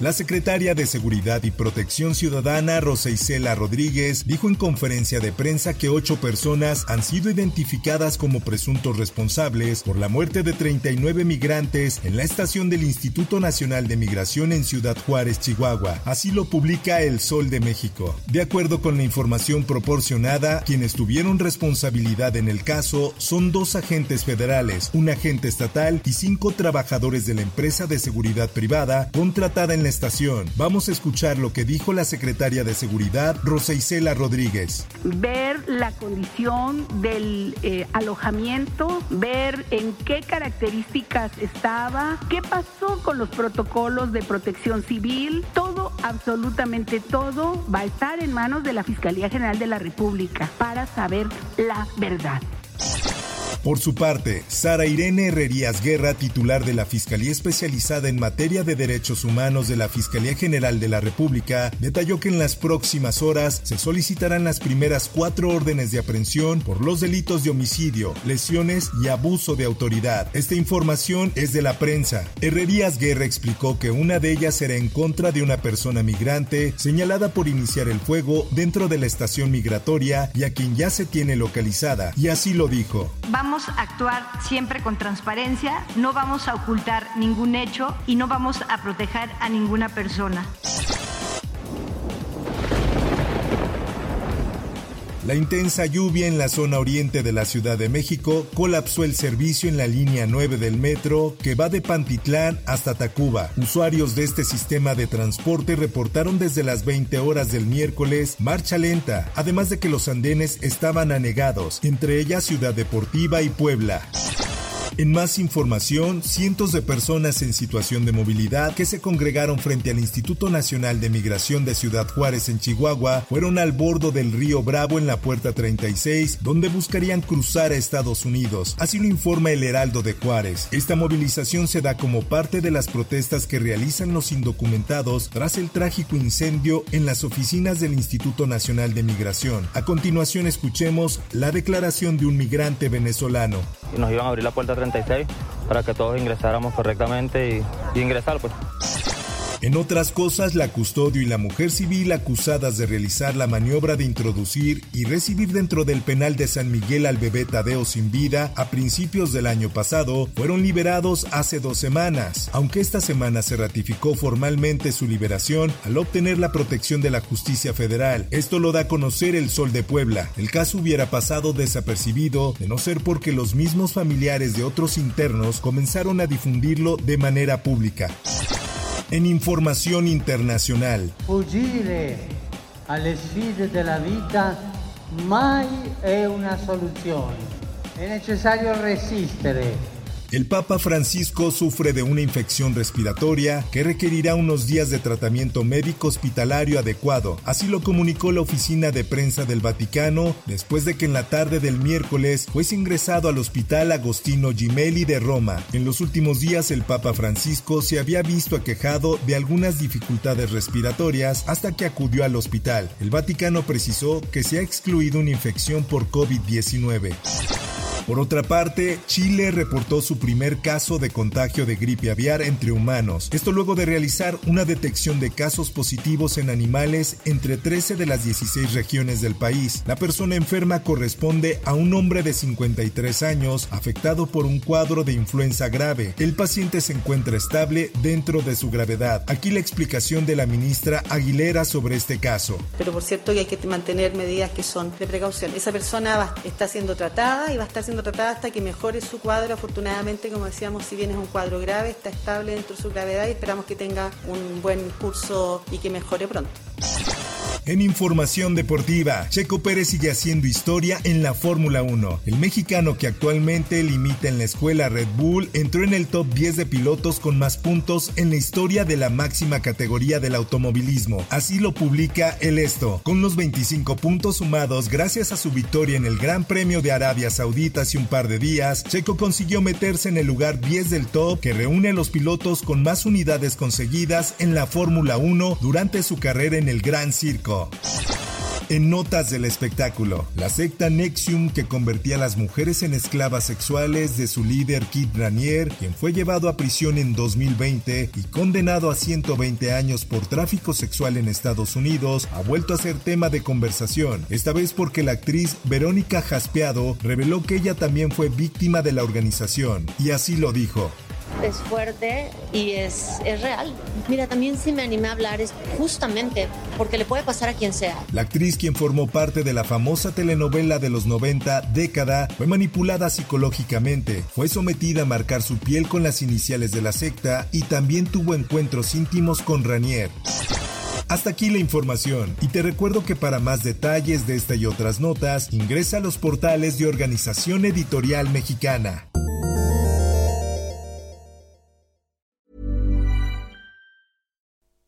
La secretaria de Seguridad y Protección Ciudadana, Rosa Isela Rodríguez, dijo en conferencia de prensa que ocho personas han sido identificadas como presuntos responsables por la muerte de 39 migrantes en la estación del Instituto Nacional de Migración en Ciudad Juárez, Chihuahua. Así lo publica El Sol de México. De acuerdo con la información proporcionada, quienes tuvieron responsabilidad en el caso son dos agentes federales, un agente estatal y cinco trabajadores de la empresa de seguridad privada contratada en la Vamos a escuchar lo que dijo la secretaria de Seguridad, Rosa Isela Rodríguez. Ver la condición del eh, alojamiento, ver en qué características estaba, qué pasó con los protocolos de protección civil, todo, absolutamente todo, va a estar en manos de la Fiscalía General de la República para saber la verdad. Por su parte, Sara Irene Herrerías Guerra, titular de la Fiscalía Especializada en Materia de Derechos Humanos de la Fiscalía General de la República, detalló que en las próximas horas se solicitarán las primeras cuatro órdenes de aprehensión por los delitos de homicidio, lesiones y abuso de autoridad. Esta información es de la prensa. Herrerías Guerra explicó que una de ellas será en contra de una persona migrante señalada por iniciar el fuego dentro de la estación migratoria y a quien ya se tiene localizada, y así lo dijo. Vamos a actuar siempre con transparencia, no vamos a ocultar ningún hecho y no vamos a proteger a ninguna persona. La intensa lluvia en la zona oriente de la Ciudad de México colapsó el servicio en la línea 9 del metro que va de Pantitlán hasta Tacuba. Usuarios de este sistema de transporte reportaron desde las 20 horas del miércoles marcha lenta, además de que los andenes estaban anegados, entre ellas Ciudad Deportiva y Puebla. En más información, cientos de personas en situación de movilidad que se congregaron frente al Instituto Nacional de Migración de Ciudad Juárez en Chihuahua fueron al bordo del río Bravo en la puerta 36, donde buscarían cruzar a Estados Unidos. Así lo informa el Heraldo de Juárez. Esta movilización se da como parte de las protestas que realizan los indocumentados tras el trágico incendio en las oficinas del Instituto Nacional de Migración. A continuación escuchemos la declaración de un migrante venezolano. Nos iban a abrir la puerta 36 para que todos ingresáramos correctamente y, y ingresar pues. En otras cosas, la custodio y la mujer civil acusadas de realizar la maniobra de introducir y recibir dentro del penal de San Miguel al bebé Tadeo sin vida a principios del año pasado fueron liberados hace dos semanas, aunque esta semana se ratificó formalmente su liberación al obtener la protección de la justicia federal. Esto lo da a conocer el Sol de Puebla. El caso hubiera pasado desapercibido de no ser porque los mismos familiares de otros internos comenzaron a difundirlo de manera pública. En información internacional. Fuggire alle sfide della vita mai è una soluzione. È necessario resistere El Papa Francisco sufre de una infección respiratoria que requerirá unos días de tratamiento médico hospitalario adecuado. Así lo comunicó la oficina de prensa del Vaticano después de que en la tarde del miércoles fuese ingresado al Hospital Agostino Gemelli de Roma. En los últimos días el Papa Francisco se había visto aquejado de algunas dificultades respiratorias hasta que acudió al hospital. El Vaticano precisó que se ha excluido una infección por COVID-19. Por otra parte, Chile reportó su primer caso de contagio de gripe aviar entre humanos. Esto luego de realizar una detección de casos positivos en animales entre 13 de las 16 regiones del país. La persona enferma corresponde a un hombre de 53 años afectado por un cuadro de influenza grave. El paciente se encuentra estable dentro de su gravedad. Aquí la explicación de la ministra Aguilera sobre este caso. Pero por cierto hay que mantener medidas que son de precaución. Esa persona está siendo tratada y va a estar siendo tratada hasta que mejore su cuadro. Afortunadamente, como decíamos, si bien es un cuadro grave, está estable dentro de su gravedad y esperamos que tenga un buen curso y que mejore pronto. En información deportiva, Checo Pérez sigue haciendo historia en la Fórmula 1. El mexicano que actualmente limita en la escuela Red Bull entró en el top 10 de pilotos con más puntos en la historia de la máxima categoría del automovilismo. Así lo publica el Esto, con los 25 puntos sumados gracias a su victoria en el Gran Premio de Arabia Saudita hace un par de días, Checo consiguió meterse en el lugar 10 del top que reúne a los pilotos con más unidades conseguidas en la Fórmula 1 durante su carrera en el Gran Circo. En notas del espectáculo, la secta Nexium que convertía a las mujeres en esclavas sexuales de su líder Kid Ranier, quien fue llevado a prisión en 2020 y condenado a 120 años por tráfico sexual en Estados Unidos, ha vuelto a ser tema de conversación, esta vez porque la actriz Verónica Jaspeado reveló que ella también fue víctima de la organización, y así lo dijo es fuerte y es, es real. Mira, también si me animé a hablar es justamente porque le puede pasar a quien sea. La actriz quien formó parte de la famosa telenovela de los 90, Década, fue manipulada psicológicamente, fue sometida a marcar su piel con las iniciales de la secta y también tuvo encuentros íntimos con Ranier. Hasta aquí la información y te recuerdo que para más detalles de esta y otras notas ingresa a los portales de Organización Editorial Mexicana.